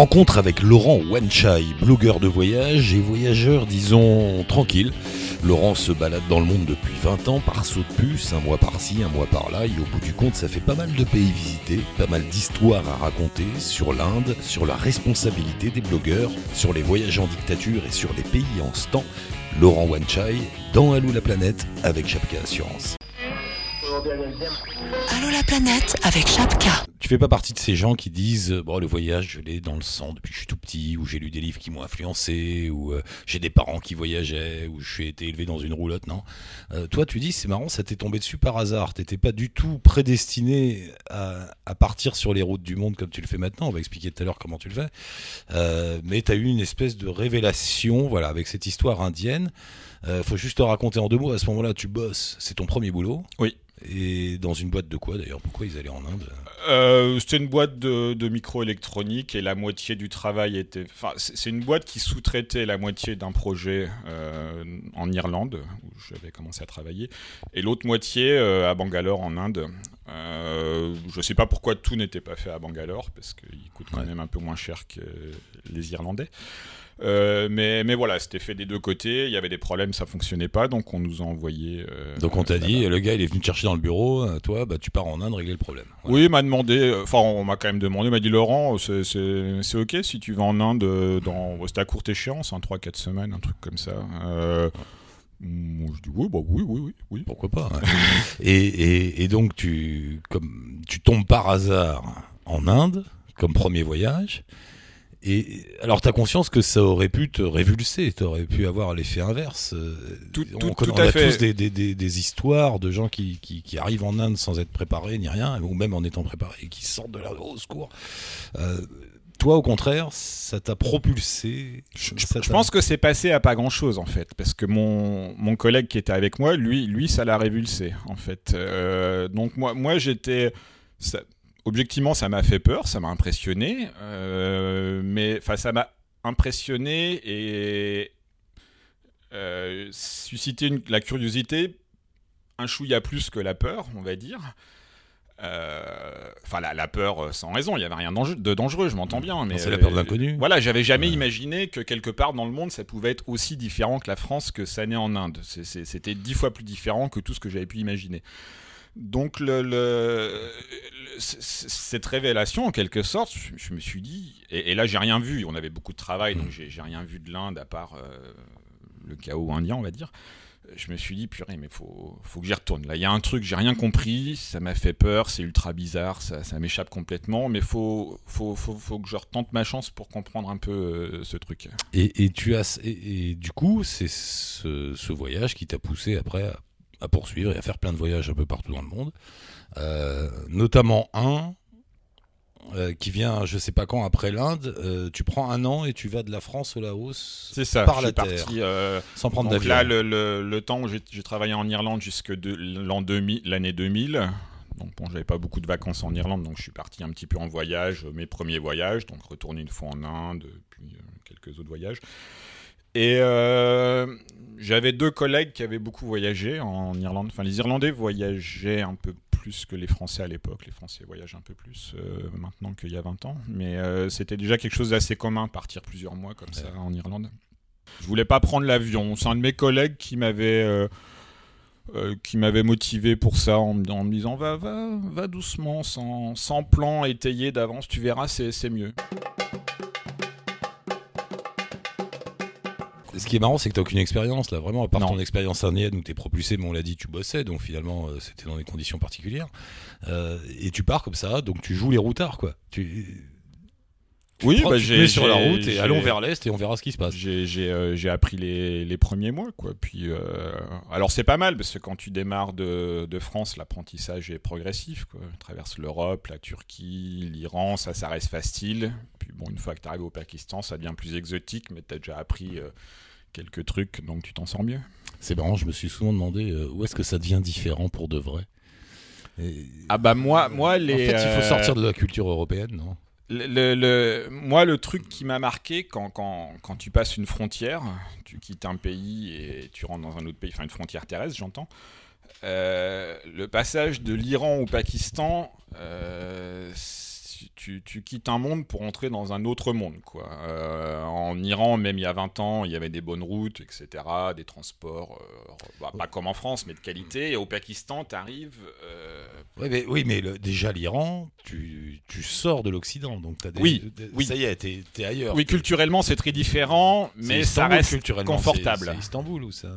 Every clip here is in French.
Rencontre avec Laurent Wanchai, blogueur de voyage et voyageur, disons, tranquille. Laurent se balade dans le monde depuis 20 ans par saut de puce, un mois par-ci, un mois par-là, et au bout du compte, ça fait pas mal de pays visités, pas mal d'histoires à raconter sur l'Inde, sur la responsabilité des blogueurs, sur les voyages en dictature et sur les pays en ce temps. Laurent Wanchai, dans Allô la planète avec Chapka Assurance. Allô la planète avec Chapka. Tu fais pas partie de ces gens qui disent bon le voyage je l'ai dans le sang depuis que je suis tout petit ou j'ai lu des livres qui m'ont influencé ou euh, j'ai des parents qui voyageaient ou je suis été élevé dans une roulotte non? Euh, toi tu dis c'est marrant ça t'est tombé dessus par hasard. T'étais pas du tout prédestiné à, à partir sur les routes du monde comme tu le fais maintenant. On va expliquer tout à l'heure comment tu le fais. Euh, mais t'as eu une espèce de révélation voilà avec cette histoire indienne. Euh, faut juste te raconter en deux mots. À ce moment-là tu bosses. C'est ton premier boulot. Oui. Et dans une boîte de quoi d'ailleurs? Pourquoi ils allaient en Inde? Euh, C'était une boîte de, de microélectronique et la moitié du travail était. Enfin, c'est une boîte qui sous-traitait la moitié d'un projet euh, en Irlande où j'avais commencé à travailler et l'autre moitié euh, à Bangalore en Inde. Je sais pas pourquoi tout n'était pas fait à Bangalore parce qu'il coûte quand Ouais. même un peu moins cher que les Irlandais. Euh, mais, mais voilà, c'était fait des deux côtés. Il y avait des problèmes, ça fonctionnait pas, donc on nous a envoyé. euh, Donc on t'a dit, le gars il est venu te chercher dans le bureau, euh, toi bah tu pars en Inde régler le problème. Voilà. Oui, il m'a demandé, enfin on m'a quand même demandé, il m'a dit Laurent, c'est- ok si tu vas en Inde dans, c'était à courte échéance, hein, 3-4 semaines, un truc comme ça. Euh, je dis oui, bah oui, oui, oui, oui. Pourquoi pas ouais. et, et, et donc tu, comme, tu tombes par hasard en Inde comme premier voyage. Et alors t'as conscience que ça aurait pu te révulser, t'aurais pu avoir l'effet inverse. euh, Tout- on tout- connaît- tout on à a fait. tous des, des, des, des histoires de gens qui, qui, qui arrivent en Inde sans être préparés ni rien, ou même en étant préparés, et qui sortent de là au secours. Euh, toi, au contraire, ça t'a propulsé. Je, je pense que c'est passé à pas grand chose en fait, parce que mon, mon collègue qui était avec moi, lui, lui ça l'a révulsé en fait. Euh, donc moi, moi j'étais. ça- Objectivement, ça m'a fait peur, ça m'a impressionné, euh, mais enfin, ça m'a impressionné et euh, suscité une- la curiosité, un chouïa plus que la peur, on va dire. Euh, Enfin, la, la peur sans raison, il n'y avait rien de dangereux, je m'entends bien. Mais c'est la peur de l'inconnu. Voilà, j'avais jamais Ouais. imaginé que quelque part dans le monde, ça pouvait être aussi différent que la France que ça n'est en Inde. C'était dix fois plus différent que tout ce que j'avais pu imaginer. Donc, le, cette révélation, en quelque sorte, je, je me suis dit, et, et là, j'ai rien vu. On avait beaucoup de travail, donc j'ai j'ai rien vu de l'Inde à part euh, le chaos indien, on va dire. Je me suis dit, purée, mais faut, faut que j'y retourne. Là, il y a un truc, j'ai rien compris, ça m'a fait peur, c'est ultra bizarre, ça, ça m'échappe complètement, mais faut, faut, faut, faut que je retente ma chance pour comprendre un peu euh, ce truc. Et, et tu as et, et du coup, c'est ce, ce voyage qui t'a poussé après à, à poursuivre et à faire plein de voyages un peu partout dans le monde, notamment un euh, qui vient, je sais pas quand, après l'Inde. Euh, tu prends un an et tu vas de la France au Laos C'est ça, Par je la suis terre. parti. euh, sans prendre donc d'avion. là, le, le, le temps où j'ai travaillé en Irlande jusque de l'an 2000, l'année 2000. Donc bon, j'avais pas beaucoup de vacances en Irlande, donc je suis parti un petit peu en voyage, euh, mes premiers voyages, donc retourné une fois en Inde, puis euh, quelques autres voyages. Et euh, j'avais deux collègues qui avaient beaucoup voyagé en Irlande. Enfin, les Irlandais voyageaient un peu plus que les Français à l'époque. Les Français voyagent un peu plus euh, maintenant qu'il y a 20 ans. Mais euh, c'était déjà quelque chose d'assez commun, partir plusieurs mois comme ça en Irlande. Je voulais pas prendre l'avion. C'est un de mes collègues qui m'avait euh, qui m'avait motivé pour ça en, me- en me disant va va va doucement sans, sans plan étayé d'avance tu verras c'est mieux Ce qui est marrant, c'est que tu aucune expérience là, vraiment, à part Non. ton expérience indienne où tu es propulsé, mais on l'a dit, tu bossais, donc finalement euh, c'était dans des conditions particulières. Euh, et tu pars comme ça, donc tu joues les routards quoi. Tu, tu Oui, prends- bah, tu mets sur la route et allons vers l'est et on verra ce qui se passe. j'ai euh, appris les, les premiers mois quoi puis euh, alors c'est pas mal parce que quand tu démarres de, de France l'apprentissage est progressif quoi tu traverses l'Europe la Turquie l'Iran ça ça reste facile puis bon une fois que tu arrives au Pakistan ça devient plus exotique mais tu as déjà appris euh, quelques trucs donc tu t'en sors mieux? C'est marrant, je me suis souvent demandé euh, où est-ce que ça devient différent pour de vrai? Et- ah bah moi moi les en fait, il faut euh, sortir de la culture européenne, non? Le, le- le- moi, le truc qui m'a marqué quand, quand, quand tu passes une frontière, tu quittes un pays et tu rentres dans un autre pays, enfin une frontière terrestre, j'entends. euh, le passage de l'Iran au Pakistan, euh, tu quittes un monde pour entrer dans un autre monde. Quoi. Euh, en Iran, même il y a 20 ans, il y avait des bonnes routes, etc., des transports, euh, bah, pas comme en France, mais de qualité. Et au Pakistan, tu arrives. Euh, oui, mais, oui, mais le, déjà, l'Iran, tu, tu, sors de l'Occident. Donc, as des, oui, oui, ça y est, tu es, ailleurs. Oui, culturellement, c'est très différent, mais ça reste confortable. C'est Istanbul où ça,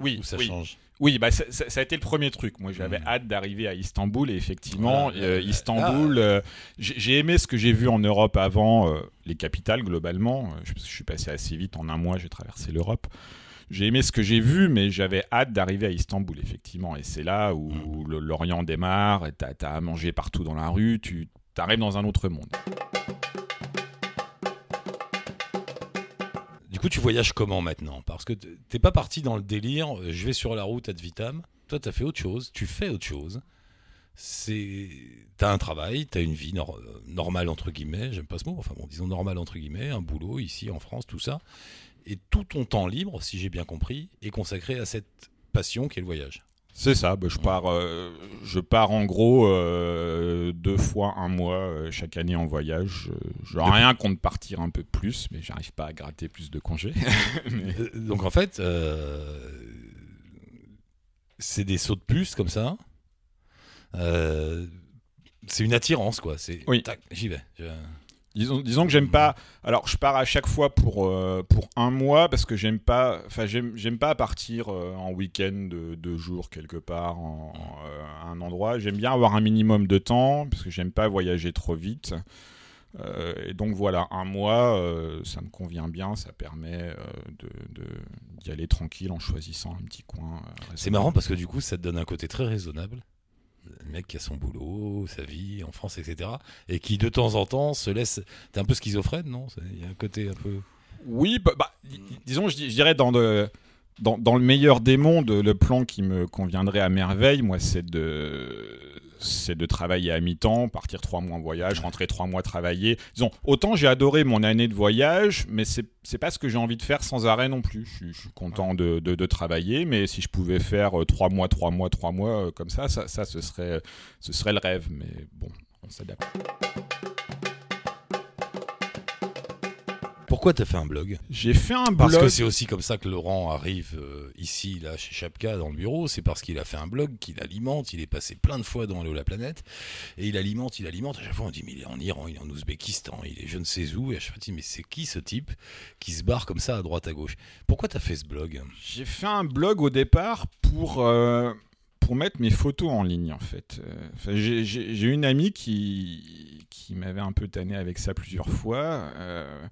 oui, où ça oui. change. Oui, bah, ça, ça, a été le premier truc. Moi, j'avais mmh. hâte d'arriver à Istanbul et effectivement, voilà. euh, Istanbul, euh, j'ai aimé ce que j'ai vu en Europe avant, euh, les capitales globalement. Je, je, suis passé assez vite, en un mois, j'ai traversé l'Europe. J'ai aimé ce que j'ai vu, mais j'avais hâte d'arriver à Istanbul, effectivement. Et c'est là où mmh. l'Orient démarre, tu as, as, à manger partout dans la rue, tu arrives dans un autre monde. Coup, tu voyages comment maintenant? Parce que t'es pas parti dans le délire, euh, je vais sur la route ad vitam. Toi, tu as fait autre chose, tu fais autre chose. C'est, t'as un travail, t'as une vie nor normale entre guillemets, j'aime pas ce mot, enfin bon, disons normale entre guillemets, un boulot ici en France, tout ça, et tout ton temps libre, si j'ai bien compris, est consacré à cette passion qui est le voyage. C'est ça, bah, je, pars, euh, je pars en gros euh, deux fois un mois euh, chaque année en voyage. Je n'ai rien contre partir un peu plus, mais j'arrive pas à gratter plus de congés. mais... Donc en fait, c'est des sauts de puce comme ça. c'est une attirance, quoi. Oui. J'y vais. Je... Disons, que j'aime pas. Alors, je pars à chaque fois pour, euh, pour un mois parce que j'aime pas. Enfin, j'aime pas partir euh, en week-end de deux jours quelque part en, euh, à un endroit. J'aime bien avoir un minimum de temps parce que j'aime pas voyager trop vite. et donc voilà, un mois, ça me convient bien. Ça permet d'y aller tranquille en choisissant un petit coin. C'est marrant parce que du coup, ça te donne un côté très raisonnable le mec qui a son boulot, sa vie en France, etc. Et qui de temps en temps se laisse. T'es un peu schizophrène, non? Il y a un côté un peu. Oui, bah, bah disons, je, dirais dans, dans, dans, le meilleur des mondes, le plan qui me conviendrait à merveille, moi, c'est de c'est de travailler à mi-temps, partir trois mois en voyage, rentrer trois mois travailler. Disons, autant j'ai adoré mon année de voyage, mais c'est c'est pas ce que j'ai envie de faire sans arrêt non plus. Je, suis content de, de, de, travailler, mais si je pouvais faire euh, trois mois, trois mois, trois mois euh, comme ça, ça, ça ce serait ce serait le rêve. Mais bon, on s'adapte. Pourquoi t'as fait un blog J'ai fait un blog. Parce que c'est aussi comme ça que Laurent arrive euh, ici, là, chez Chapka, dans le bureau. C'est parce qu'il a fait un blog qu'il alimente. Il est passé plein de fois dans Hello la planète. Et il alimente, il alimente. À chaque fois, on dit, mais il est en Iran, il est en Ouzbékistan, il est je ne sais où. Et à chaque fois, on dit, mais c'est qui ce type qui se barre comme ça à droite, à gauche? Pourquoi t'as fait ce blog? J'ai fait un blog au départ pour. Euh pour mettre mes photos en ligne en fait. Enfin, j'ai une amie qui, qui m'avait un peu tanné avec ça plusieurs fois. Euh,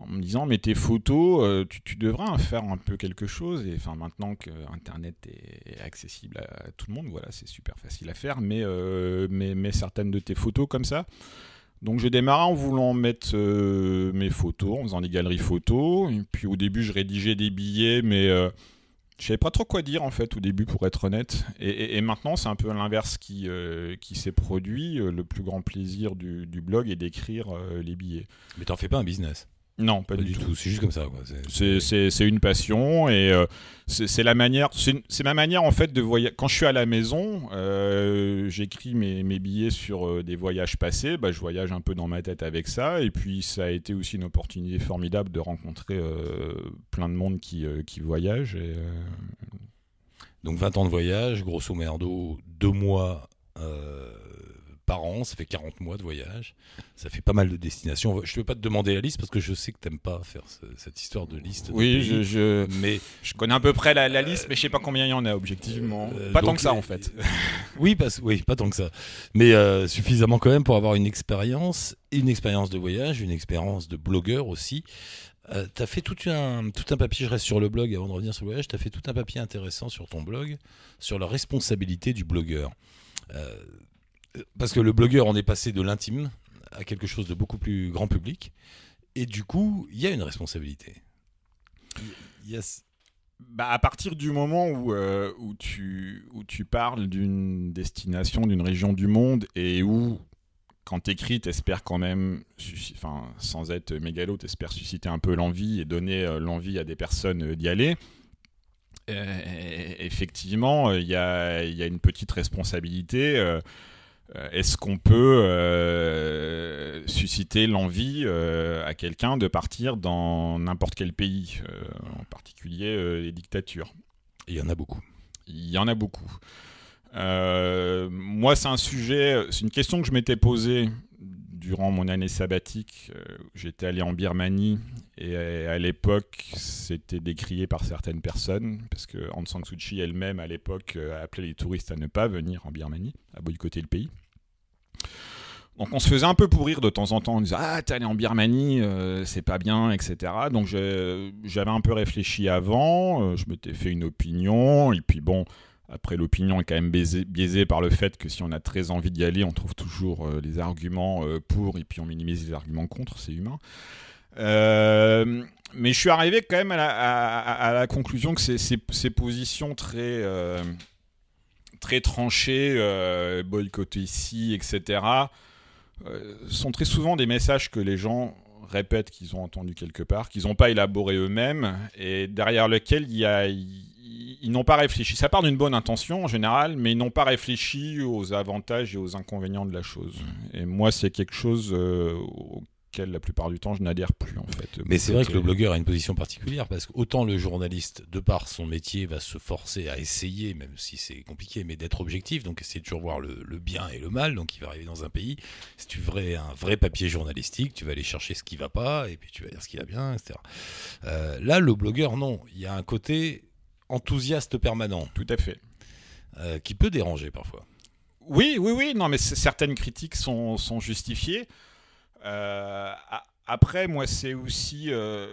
en me disant mais tes photos euh, tu, tu, devrais en faire un peu quelque chose. Et enfin maintenant que internet est accessible à tout le monde voilà c'est super facile à faire. Mais, euh, mais, certaines de tes photos comme ça. Donc j'ai démarré en voulant mettre euh, mes photos en faisant des galeries photos. Et puis au début je rédigeais des billets mais euh, je savais pas trop quoi dire en fait au début pour être honnête. Et, maintenant c'est un peu l'inverse qui, s'est produit. Le plus grand plaisir du blog est d'écrire les billets. Mais t'en fais pas un business non, pas, pas du, tout. tout. C'est juste comme ça. C'est une passion et euh, c'est la manière. C'est ma manière en fait de voyager. Quand je suis à la maison, euh, j'écris mes, mes, billets sur euh, des voyages passés. Bah, je voyage un peu dans ma tête avec ça. Et puis ça a été aussi une opportunité formidable de rencontrer plein de monde qui, qui voyage. Et, Donc 20 ans de voyage, grosso merdo, deux mois par an, ça fait 40 mois de voyage, ça fait pas mal de destinations. Je ne peux pas te demander la liste parce que je sais que t'aimes pas faire ce, cette histoire de liste. Oui, de je, je, mais je connais à peu près la, la liste, mais je sais pas combien il y en a objectivement. Euh, pas donc, tant que ça en fait. oui, pas, oui, pas tant que ça, mais euh, suffisamment quand même pour avoir une expérience, une expérience de voyage, une expérience de blogueur aussi. Euh, tu as fait tout un, tout un papier, je reste sur le blog avant de revenir sur le voyage, tu as fait tout un papier intéressant sur ton blog, sur la responsabilité du blogueur. Euh, parce que le blogueur, on est passé de l'intime à quelque chose de beaucoup plus grand public. Et du coup, il y a une responsabilité. Yes. Bah, à partir du moment où, euh, où, tu, où tu parles d'une destination, d'une région du monde, et où, quand t'écris, t'espères quand même, enfin, sans être mégalo, t'espères susciter un peu l'envie et donner euh, l'envie à des personnes euh, d'y aller. Effectivement, il y a, y a, une petite responsabilité. Euh, est-ce qu'on peut euh, susciter l'envie euh, à quelqu'un de partir dans n'importe quel pays, en particulier les dictatures? Il y en a beaucoup. Il y en a beaucoup. moi, c'est un sujet, c'est une question que je m'étais posée durant mon année sabbatique. J'étais allé en Birmanie et à l'époque, c'était décrié par certaines personnes parce que Aung San Suu Kyi elle-même, à l'époque, appelait les touristes à ne pas venir en Birmanie, à boycotter le pays. Donc on se faisait un peu pourrir de temps en temps, on disait ah t'es allé en Birmanie, euh, c'est pas bien, etc. Donc j'avais un peu réfléchi avant, euh, je m'étais fait une opinion, et puis bon, après l'opinion est quand même biaisée, par le fait que si on a très envie d'y aller, on trouve toujours euh, les arguments pour, et puis on minimise les arguments contre, c'est humain. mais je suis arrivé quand même à la, conclusion que ces, positions très très tranchés, euh, ici, etc., euh, sont très souvent des messages que les gens répètent qu'ils ont entendus quelque part, qu'ils n'ont pas élaboré eux-mêmes, et derrière lequel il ils, n'ont pas réfléchi. Ça part d'une bonne intention en général, mais ils n'ont pas réfléchi aux avantages et aux inconvénients de la chose. Et moi, c'est quelque chose euh, la plupart du temps je n'adhère plus en fait. Mais c'est vrai que le blogueur a une position particulière parce qu'autant le journaliste, de par son métier, va se forcer à essayer, même si c'est compliqué, mais d'être objectif, donc essayer de toujours voir le, bien et le mal. Donc il va arriver dans un pays, si tu veux un vrai papier journalistique, tu vas aller chercher ce qui va pas et puis tu vas dire ce qui va bien, etc. Euh, là, le blogueur, non, il y a un côté enthousiaste permanent. Tout à fait. Euh, qui peut déranger parfois. Oui, oui, oui, non, mais certaines critiques sont, sont justifiées. Euh, après, moi, c'est aussi. Euh,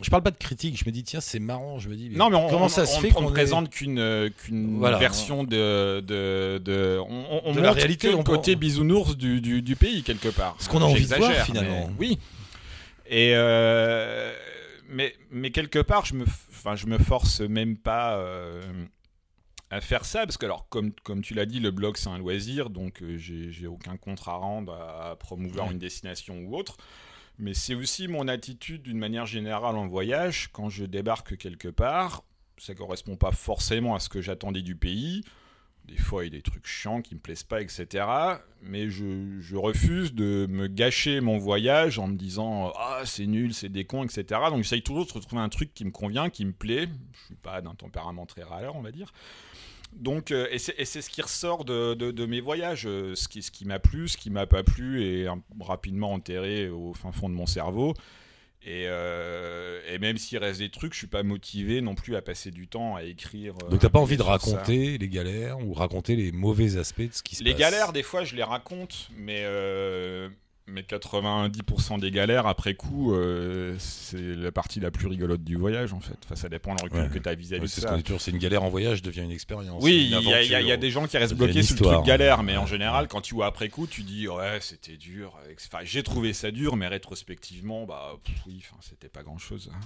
je parle pas de critique, je me dis tiens c'est marrant, je me dis non mais on, comment ça se fait qu'on ne présente qu'une euh, qu'une version de de, de on, la réalité, le côté bisounours du, du, du, pays quelque part. Ce qu'on a envie de voir finalement. oui. Et mais mais quelque part je me enfin je me force même pas à faire ça parce que alors comme comme tu l'as dit le blog c'est un loisir donc euh, j'ai aucun compte à rendre à, promouvoir une destination ou autre. Mais c'est aussi mon attitude d'une manière générale en voyage. Quand je débarque quelque part ça correspond pas forcément à ce que j'attendais du pays des fois il y a des trucs chiants qui me plaisent pas etc mais je, refuse de me gâcher mon voyage en me disant ah c'est nul c'est des cons etc donc j'essaye toujours de retrouver un truc qui me convient qui me plaît je suis pas d'un tempérament très râleur on va dire donc, euh, et c'est ce qui ressort de, mes voyages. Ce qui, ce qui m'a plu, ce qui m'a pas plu est rapidement enterré au fin fond de mon cerveau. Et, euh, et même s'il reste des trucs, je suis pas motivé non plus à passer du temps à écrire. Donc t'as pas envie de raconter les galères ou raconter les mauvais aspects de ce qui se les passe. Les galères, des fois, je les raconte, mais mais 90% des galères, après coup, euh, c'est la partie la plus rigolote du voyage, en fait. Enfin, ça dépend du recul que tu as vis-à-vis de ça. C'est une galère en voyage devient une expérience. Oui, il y, a des gens qui restent bloqués sur le truc galère, mais en général, quand tu vois après coup, tu dis ouais, c'était dur. Enfin, j'ai trouvé ça dur, mais rétrospectivement, bah oui, enfin, c'était pas grand-chose. Hein.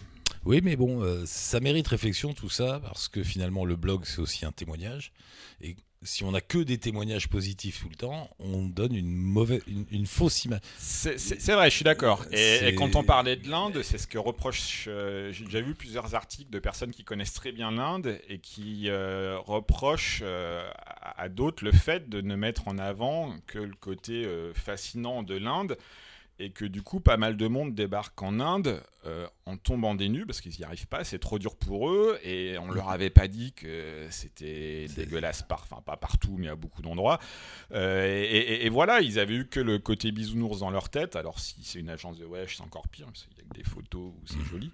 Oui, mais bon, euh, ça mérite réflexion tout ça, parce que finalement, le blog, c'est aussi un témoignage. Et si on n'a que des témoignages positifs tout le temps, on donne une mauvaise, une, fausse image. C'est vrai, je suis d'accord. Et, quand on parlait de l'Inde, c'est ce que reproche. Euh, j'ai déjà vu plusieurs articles de personnes qui connaissent très bien l'Inde et qui euh, reprochent euh, à, d'autres le fait de ne mettre en avant que le côté fascinant de l'Inde et que du coup pas mal de monde débarque en Inde euh, en tombant des nues parce qu'ils n'y arrivent pas, c'est trop dur pour eux et on leur avait pas dit que c'était dégueulasse, par, enfin pas partout mais à beaucoup d'endroits. Euh, et, voilà, ils avaient eu que le côté bisounours dans leur tête. Alors si c'est une agence de wesh, c'est encore pire parce qu'il y a que des photos où c'est joli.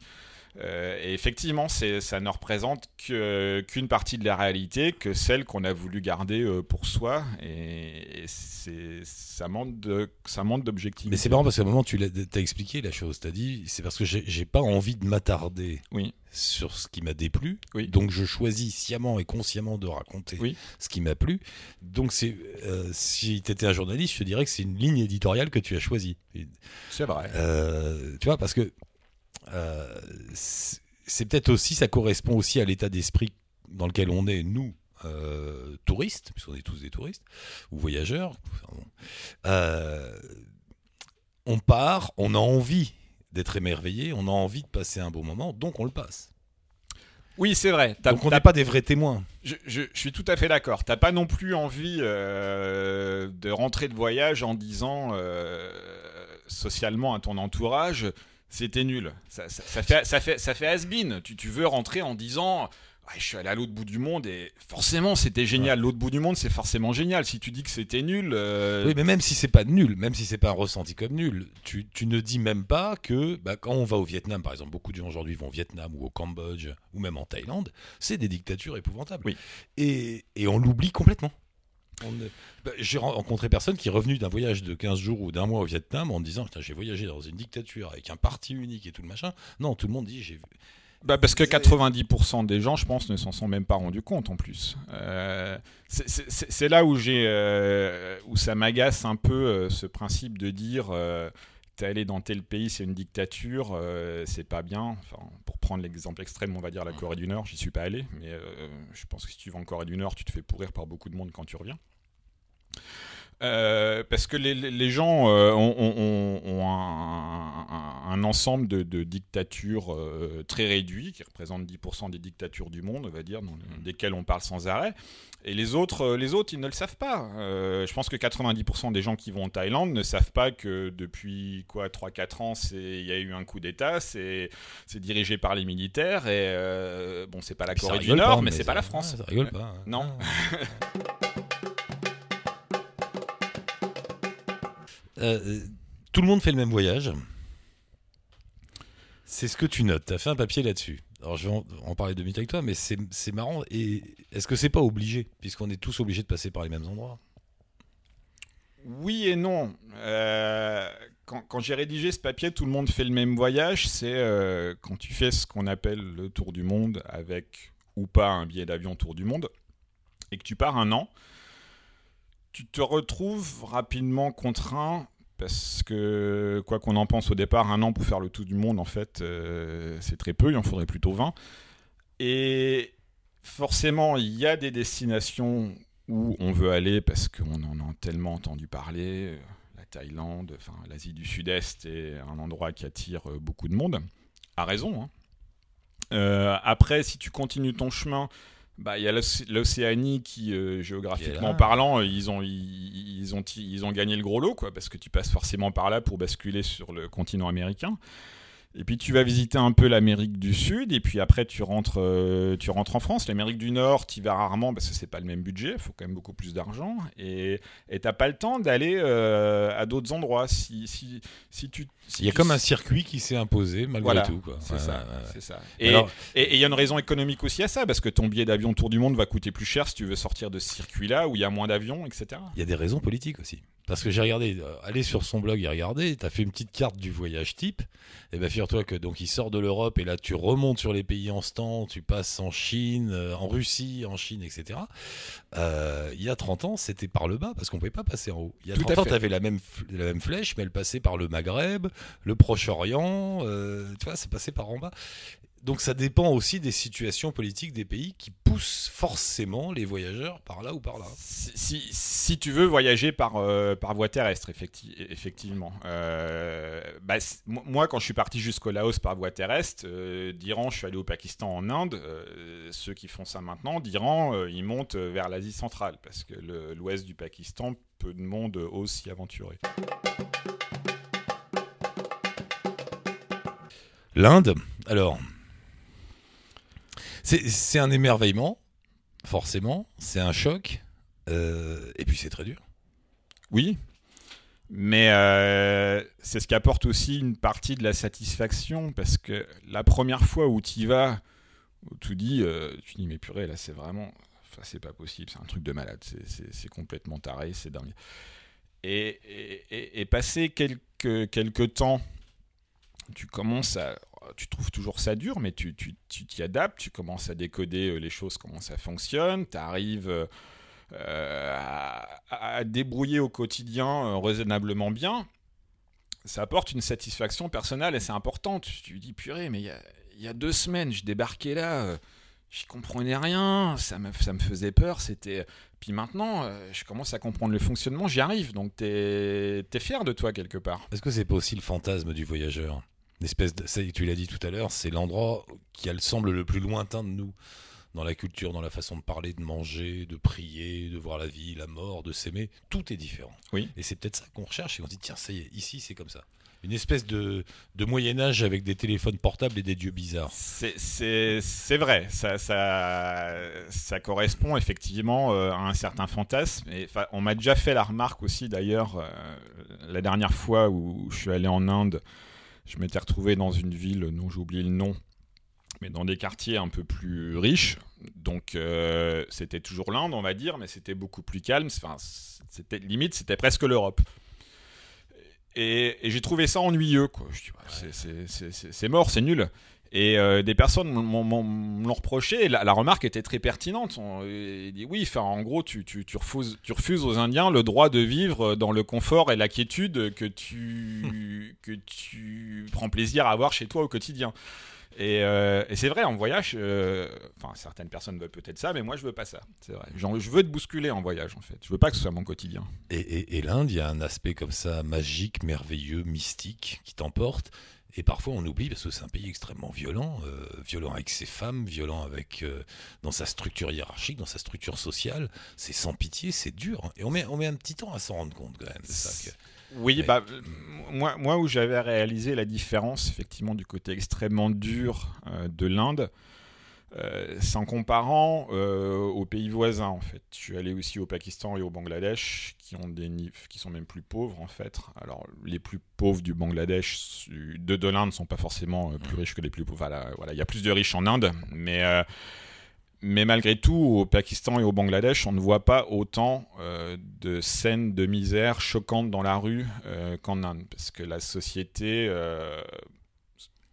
Euh, et effectivement, ça ne représente qu'une partie de la réalité, que celle qu'on a voulu garder euh, pour soi. Et, ça manque d'objectifs. Mais c'est marrant parce qu'à un moment, tu as, expliqué la chose. Tu as dit, c'est parce que j'ai pas envie de m'attarder oui. sur ce qui m'a déplu. Oui. Donc je choisis sciemment et consciemment de raconter ce qui m'a plu. Donc euh, si tu étais un journaliste, je te dirais que c'est une ligne éditoriale que tu as choisie. C'est vrai. tu vois, parce que euh, c'est peut-être aussi, ça correspond aussi à l'état d'esprit dans lequel on est, nous, euh, touristes, puisqu'on est tous des touristes, ou voyageurs. Euh, on part, on a envie d'être émerveillé, on a envie de passer un bon moment, donc on le passe. Oui, c'est vrai. Donc on n'est pas des vrais témoins. Je, suis tout à fait d'accord. T'as pas non plus envie euh, de rentrer de voyage en disant socialement à ton entourage, c'était nul. Ça, ça, ça, fait, ça fait, ça fait has-been. Tu, tu veux rentrer en disant Ouais, je suis allé à l'autre bout du monde et forcément c'était génial. L'autre bout du monde c'est forcément génial. Si tu dis que c'était nul. euh, Oui, mais même si c'est pas nul, même si c'est pas un ressenti comme nul, tu, tu ne dis même pas que bah, quand on va au Vietnam, par exemple, beaucoup de gens aujourd'hui vont au Vietnam ou au Cambodge ou même en Thaïlande, c'est des dictatures épouvantables. Oui. Et, et on l'oublie complètement. Bah, J'ai rencontré personne qui est revenu d'un voyage de 15 jours ou d'un mois au Vietnam en disant j'ai voyagé dans une dictature avec un parti unique et tout le machin. Non, tout le monde dit j'ai vu. Bah parce que C'est- 90% des gens, je pense, ne s'en sont même pas rendus compte en plus. Euh, c'est- là où j'ai, euh, où ça m'agace un peu euh, ce principe de dire, t'es allé dans tel pays, c'est une dictature, c'est pas bien. Enfin, pour prendre l'exemple extrême, on va dire la Corée du Nord, j'y suis pas allé, mais je pense que si tu vas en Corée du Nord, tu te fais pourrir par beaucoup de monde quand tu reviens. Euh, parce que les, gens euh, ont, ont- ont- ont un, un- un ensemble de, de dictatures euh, très réduits, qui représentent 10% des dictatures du monde, on va dire, dans- desquelles on parle sans arrêt. Et les autres, les autres ils ne le savent pas. Je pense que 90% des gens qui vont en Thaïlande ne savent pas que depuis quoi 3-4 ans, il y a eu un coup d'État, c'est dirigé par les militaires, et bon, c'est pas la Corée du Nord, pas, mais, c'est pas la France. ça rigole pas. hein. Non. Euh, tout le monde fait le même voyage. C'est ce que tu notes. Tu as fait un papier là-dessus. Alors, je vais en, parler de minutes avec toi, mais c'est c'est marrant. Et est-ce que c'est pas obligé? Puisqu'on est tous obligés de passer par les mêmes endroits. Oui et non. Euh, quand quand j'ai rédigé ce papier, tout le monde fait le même voyage. C'est euh, quand tu fais ce qu'on appelle le tour du monde avec ou pas un billet d'avion tour du monde et que tu pars un an, tu te retrouves rapidement contraint parce que quoi qu'on en pense au départ, un an pour faire le tour du monde, en fait, euh, c'est très peu. Il en faudrait plutôt 20. Et forcément, il y a des destinations où on veut aller parce qu'on en a tellement entendu parler. euh, La Thaïlande, enfin l'Asie du Sud-Est est un endroit qui attire euh, beaucoup de monde. À raison. hein. Après, si tu continues ton chemin, bah, il y a l'Océ- l'Océanie qui, euh, géographiquement parlant, euh, ils ont, ils, ils ont, ils ont gagné le gros lot, quoi, parce que tu passes forcément par là pour basculer sur le continent américain. Et puis tu vas visiter un peu l'Amérique du Sud, et puis après tu rentres, euh, tu rentres en France. L'Amérique du Nord, tu vas rarement parce que c'est pas le même budget, il faut quand même beaucoup plus d'argent, et t'as pas le temps d'aller euh, à d'autres endroits. Si, si, si tu, si Il y a tu- comme un circuit qui s'est imposé malgré Voilà, tout. quoi. c'est Ouais, ça, ouais, ça. Alors- et il y a une raison économique aussi à ça, parce que ton billet d'avion tour du monde va coûter plus cher si tu veux sortir de ce circuit-là où il y a moins d'avions, etc. Il y a des raisons politiques aussi. Parce que j'ai regardé, euh, allez sur son blog et regardez, tu as fait une petite carte du voyage type. Et bien, figure-toi que donc il sort de l'Europe et là tu remontes sur les pays en stand, tu passes en Chine, euh, en Russie, en Chine, etc. Euh, il y a 30 ans, c'était par le bas parce qu'on pouvait pas passer en haut. Il y a Tout 30 à ans, tu avais la même, la même flèche, mais elle passait par le Maghreb, le Proche-Orient, euh, tu vois, c'est passé par en bas. Donc ça dépend aussi des situations politiques des pays qui poussent forcément les voyageurs par là ou par là. Si, si, si tu veux voyager par, euh, par voie terrestre, effecti- effectivement. Euh, bah, moi, quand je suis parti jusqu'au Laos par voie terrestre, euh, d'Iran, je suis allé au Pakistan, en Inde. ceux qui font ça maintenant, d'Iran, ils montent vers l'Asie centrale, parce que l'ouest du Pakistan, peu de monde ose s'y aventurer. L'Inde, alors, c'est un émerveillement, forcément, c'est un choc, euh, et puis c'est très dur. Oui, mais euh, c'est ce qui apporte aussi une partie de la satisfaction parce que la première fois où tu y vas, où tu dis, euh, tu dis mais purée là c'est vraiment, enfin c'est pas possible, c'est un truc de malade, c'est- complètement taré, c'est dingue. Et, et, passer quelques temps, tu commences à, tu trouves toujours ça dur, mais tu t'y adaptes, tu commences à décoder euh, les choses, comment ça fonctionne, tu arrives euh, à, à débrouiller au quotidien euh, raisonnablement bien, ça apporte une satisfaction personnelle et c'est important. Tu, tu dis, purée, mais il y a, deux semaines, je débarquais là, euh, j'y comprenais rien, ça me, ça me faisait peur, c'était... Puis maintenant, euh, je commence à comprendre le fonctionnement, j'y arrive, donc t'es es fier de toi quelque part. Est-ce que c'est pas aussi le fantasme du voyageur? Espèce de, ça, tu l'as dit tout à l'heure, c'est l'endroit qui elle, semble le plus lointain de nous. dans la culture, dans la façon de parler, de manger, de prier, de voir la vie, la mort, de s'aimer. Tout est différent. Oui. Et c'est peut-être ça qu'on recherche et on se dit, tiens, ça y est, ici, c'est comme ça. Une espèce de, de Moyen-Âge avec des téléphones portables et des dieux bizarres. C'est- vrai, ça, ça, ça correspond effectivement euh, à un certain fantasme. Et, enfin, on m'a déjà fait la remarque aussi d'ailleurs, euh, la dernière fois où je suis allé en Inde, je m'étais retrouvé dans une ville dont j'ai oublié le nom, mais dans des quartiers un peu plus riches. Donc euh, c'était toujours l'Inde, on va dire, mais c'était beaucoup plus calme. Enfin, c'était limite, c'était presque l'Europe. Et, et j'ai trouvé ça ennuyeux. Quoi. Je dis, c'est mort, c'est nul. Et euh, des personnes m'ont- reproché. La, la remarque était très pertinente. On il dit oui, en gros, tu, tu, tu refuses, tu refuses aux Indiens le droit de vivre dans le confort et la quiétude que tu, que tu prends plaisir à avoir chez toi au quotidien. Et, euh, et c'est vrai, en voyage, euh, enfin certaines personnes veulent peut-être ça, mais moi je veux pas ça. C'est vrai. Genre, je veux te bousculer en voyage en fait. Je veux pas que ce soit mon quotidien. Et, et- et l'Inde, il y a un aspect comme ça magique, merveilleux, mystique qui t'emporte. Et parfois on oublie parce que c'est un pays extrêmement violent, euh, violent avec ses femmes, violent avec euh, dans sa structure hiérarchique, dans sa structure sociale. C'est sans pitié, c'est dur. Et on met, on met un petit temps à s'en rendre compte quand même. de ça, que- Oui, Ouais. bah, euh, moi, moi où j'avais réalisé la différence effectivement du côté extrêmement dur euh, de l'Inde, euh, en comparant euh, aux pays voisins en fait. Je suis allé aussi au Pakistan et au Bangladesh qui ont des qui sont même plus pauvres en fait. Alors les plus pauvres du Bangladesh, de, de l'Inde, sont pas forcément euh, plus riches que les plus pauvres. Voilà, voilà, il y a plus de riches en Inde, mais mais malgré tout, au Pakistan et au Bangladesh, on ne voit pas autant euh, de scènes de misère choquantes dans la rue euh, qu'en Inde, parce que la société euh,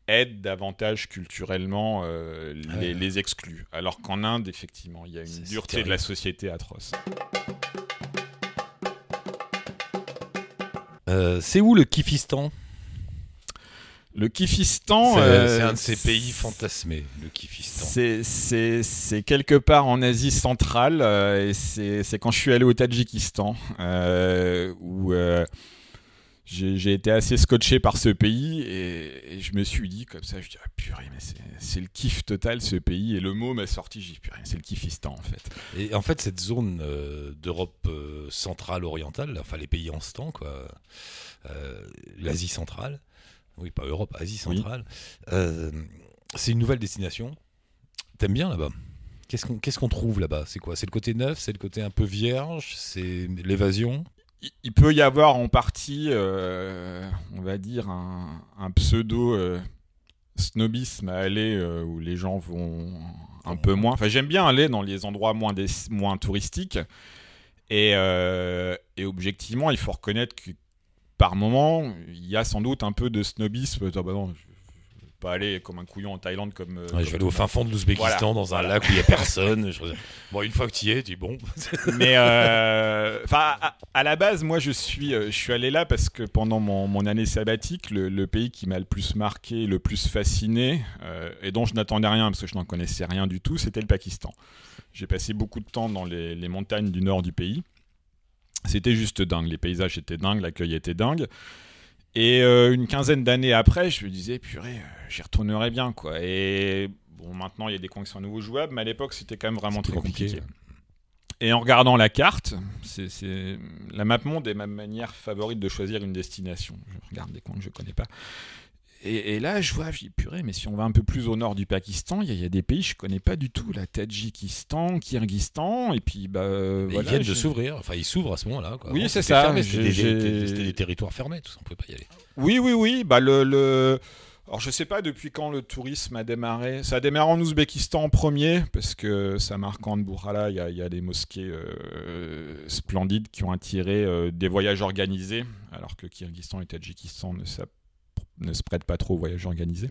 aide davantage culturellement euh, les, exclus. Alors qu'en Inde, effectivement, il y a une dureté de la société atroce. Euh, c'est où le Kifistan Le Kifistan, C'est euh, c'est un de ces pays fantasmés, le Kifistan. C'est- quelque part en Asie centrale et c'est quand je suis allé au Tadjikistan où j'ai été assez scotché par ce pays et, et je me suis dit comme ça, je dis ah, purée mais c'est- le kiff total ce pays. Et le mot m'est sorti, j'ai purée c'est le Kifistan en fait. Et en fait, cette zone euh, d'Europe euh, centrale orientale, enfin les pays en ce temps, quoi, euh, l'Asie centrale, oui, pas Europe, Asie centrale, euh, c'est une nouvelle destination. T'aimes bien là-bas? Qu'est-ce qu'on qu'est-ce qu'on trouve là-bas? C'est quoi? C'est le côté neuf? C'est le côté un peu vierge? C'est l'évasion? Il- peut y avoir en partie, euh, on va dire, un, pseudo euh, snobisme à aller euh, où les gens vont un peu moins. Enfin, j'aime bien aller dans les endroits moins, des- moins touristiques. Et, objectivement, il faut reconnaître que par moment, il y a sans doute un peu de snobisme. Ah bah pas aller comme un couillon en Thaïlande comme. euh, Ouais, comme Je vais aller au fin fond de l'Ouzbékistan Voilà, dans un lac où il n'y a personne. Je- Bon, une fois que tu y es, tu dis bon. Mais euh, enfin, à, à la base, moi, je suis, euh, je suis allé là parce que pendant mon, mon année sabbatique, le, le pays qui m'a le plus marqué, le plus fasciné, euh, et dont je n'attendais rien parce que je n'en connaissais rien du tout, c'était le Pakistan. J'ai passé beaucoup de temps dans les, les montagnes du nord du pays. C'était juste dingue. Les paysages étaient dingues, l'accueil était dingue. Et euh, une quinzaine d'années après, je me disais, purée, euh, j'y retournerai bien, quoi. Et bon, maintenant, il y a des connexions à nouveau jouables, mais à l'époque, c'était quand même vraiment très compliqué. compliqué. Et en regardant la carte, c'est- la map monde est ma manière favorite de choisir une destination. Je regarde des coins que je connais pas. Et, et là, je vois, je dis purée, mais si on va un peu plus au nord du Pakistan, il y, a- il y a des pays que je connais pas du tout, la Tadjikistan, Kirghizistan, et puis bah voilà, ils viennent de s'ouvrir. Enfin, ils s'ouvrent à ce moment-là. quoi. Oui, Avant, c'est ça. C'était des, territoires fermés, tout ça. On pouvait pas y aller. Oui, oui, oui. Bah le, le... Alors je sais pas depuis quand le tourisme a démarré. Ça a démarré en Ouzbékistan en premier, parce que Samarkand, Burhala, il y, a- il y a des mosquées euh, splendides qui ont attiré euh, des voyages organisés, alors que Kyrgyzstan et Tadjikistan ne, s'app- ne se prêtent pas trop aux voyages organisés.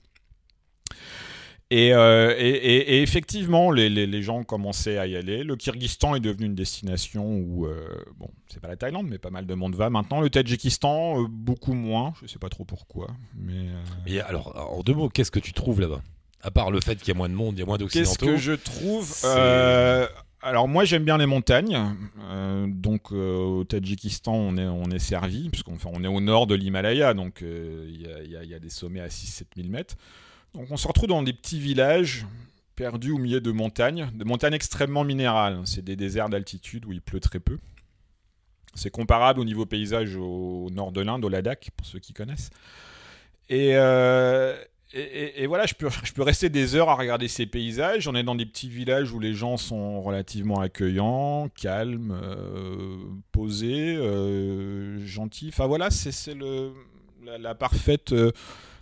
Et, euh, et, et- et effectivement, les, les- les gens commençaient à y aller. Le Kyrgyzstan est devenu une destination où, euh, bon, c'est pas la Thaïlande, mais pas mal de monde va. Maintenant, le Tadjikistan, euh, beaucoup moins. Je sais pas trop pourquoi. Mais euh, Et alors, en deux mots, qu'est-ce que tu trouves là-bas? À part le fait qu'il y a moins de monde, il y a moins d'occidentaux. qu'est-ce que je trouve Euh, Alors moi, j'aime bien les montagnes. Euh, donc euh, au Tadjikistan, on est, servi, puisqu'on on est au nord de l'Himalaya, donc euh, il y, a, des sommets à 6-7 000 mètres. Donc on se retrouve dans des petits villages perdu au milieu de montagnes, de montagnes extrêmement minérales. C'est des déserts d'altitude où il pleut très peu. C'est comparable au niveau paysage au nord de l'Inde, au Ladakh, pour ceux qui connaissent. Et, euh, et, voilà, je peux, rester des heures à regarder ces paysages. On est dans des petits villages où les gens sont relativement accueillants, calmes, euh, posés, euh, gentils. Enfin voilà, c'est la, parfaite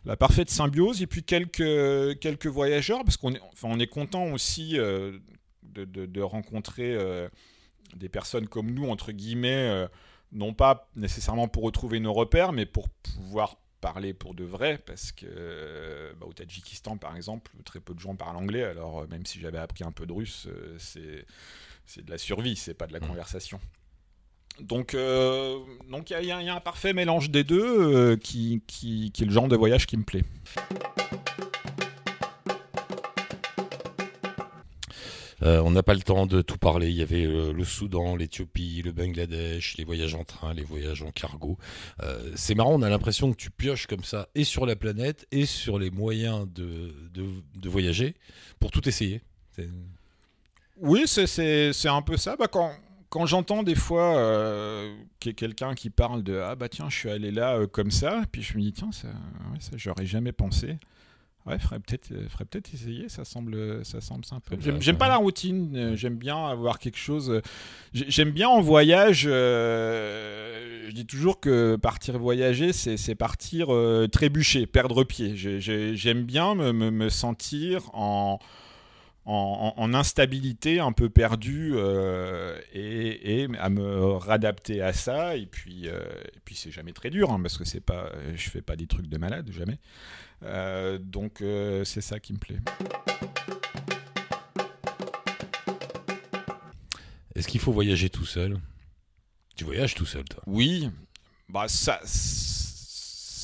la parfaite symbiose et puis quelques, quelques voyageurs parce qu'on est, enfin, est content aussi euh, de, de, rencontrer euh, des personnes comme nous entre guillemets euh, non pas nécessairement pour retrouver nos repères mais pour pouvoir parler pour de vrai parce que bah, au Tadjikistan par exemple très peu de gens parlent anglais alors même si j'avais appris un peu de russe c'est c'est de la survie c'est pas de la mmh. conversation donc, euh, donc il y, a un parfait mélange des deux euh, qui, qui, qui, est le genre de voyage qui me plaît. Euh, on n'a pas le temps de tout parler. Il y avait le Soudan, l'Éthiopie, le Bangladesh, les voyages en train, les voyages en cargo. c'est marrant, on a l'impression que tu pioches comme ça et sur la planète et sur les moyens de, de, de voyager pour tout essayer. Oui, c'est un peu ça. Bah, quand, quand j'entends des fois euh, quelqu'un qui parle de ah bah tiens je suis allé là euh, comme ça puis je me dis tiens ça, ça j'aurais jamais pensé ouais ferait peut-être euh, ferait peut-être essayer ça semble ça semble sympa j'aime pas la routine j'aime bien avoir quelque chose j'aime bien en voyage je dis toujours que partir voyager c'est partir trébucher perdre pied j'aime bien me, me sentir en en, instabilité, un peu perdu, euh, et, à me réadapter à ça. Et puis, euh, et puis c'est jamais très dur, hein, parce que c'est pas, je fais pas des trucs de malade, jamais. Euh, donc c'est ça qui me plaît. Est-ce qu'il faut voyager tout seul? Tu voyages tout seul, toi? Oui. Bah ça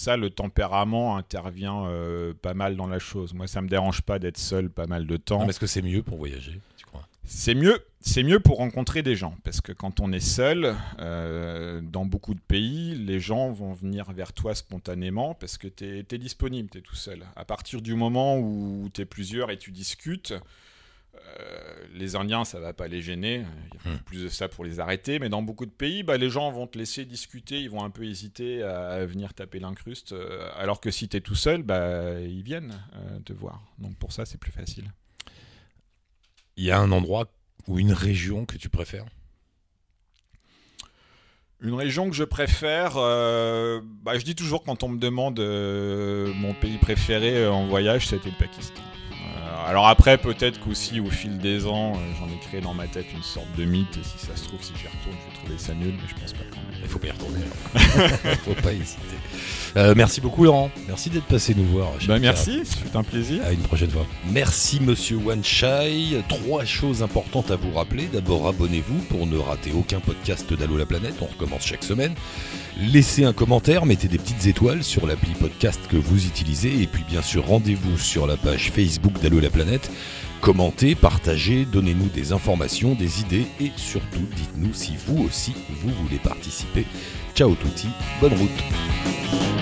ça, le tempérament intervient euh, pas mal dans la chose. Moi, ça me dérange pas d'être seul pas mal de temps. Est-ce que c'est mieux pour voyager, C'est mieux. C'est mieux pour rencontrer des gens, parce que quand on est seul, euh, dans beaucoup de pays, les gens vont venir vers toi spontanément, parce que tu es, disponible, tu es tout seul. À partir du moment où tu es plusieurs et tu discutes, euh, les Indiens, ça va pas les gêner. Il y a hmm. plus de ça pour les arrêter. Mais dans beaucoup de pays, bah, les gens vont te laisser discuter. Ils vont un peu hésiter à, venir taper l'incruste. Euh, alors que si tu es tout seul, bah, ils viennent euh, te voir. Donc pour ça, c'est plus facile. Il y a un endroit ou une région que tu préfères? Une région que je préfère, bah, je dis toujours quand on me demande mon pays préféré en voyage, c'était le Pakistan alors après, peut-être qu'aussi au fil des ans, euh, j'en ai créé dans ma tête une sorte de mythe. Et si ça se trouve, si j'y retourne, je vais trouver ça nul, mais je pense pas quand même. Il faut pas y retourner. faut pas hésiter. Euh, merci beaucoup, Laurent. Merci d'être passé nous voir. Bah, merci, c'est un plaisir. À une prochaine fois. Merci, monsieur Wanchai. Trois choses importantes à vous rappeler. D'abord, abonnez-vous pour ne rater aucun podcast d'Allo la planète. On recommence chaque semaine. Laissez un commentaire, mettez des petites étoiles sur l'appli podcast que vous utilisez. Et puis, bien sûr, rendez-vous sur la page Facebook d'Allo la Commentez, partagez, donnez-nous des informations, des idées et surtout dites-nous si vous aussi vous voulez participer. Ciao touti, bonne route